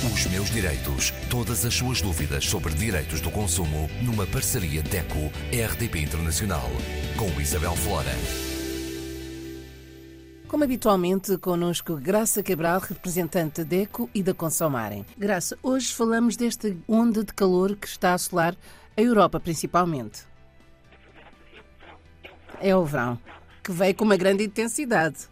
Os meus direitos. Todas as suas dúvidas sobre direitos do consumo numa parceria DECO-RDP Internacional. Com Isabel Flora. Como habitualmente, connosco Graça Cabral, representante da DECO e da Consomarem. Graça, hoje falamos desta onda de calor que está a assolar a Europa principalmente. É o verão, que veio com uma grande intensidade.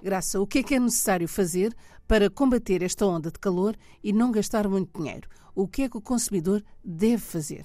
Graça, o que é que é necessário fazer para combater esta onda de calor e não gastar muito dinheiro? O que é que o consumidor deve fazer?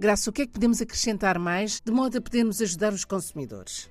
Graça, o que é que podemos acrescentar mais de modo a podermos ajudar os consumidores?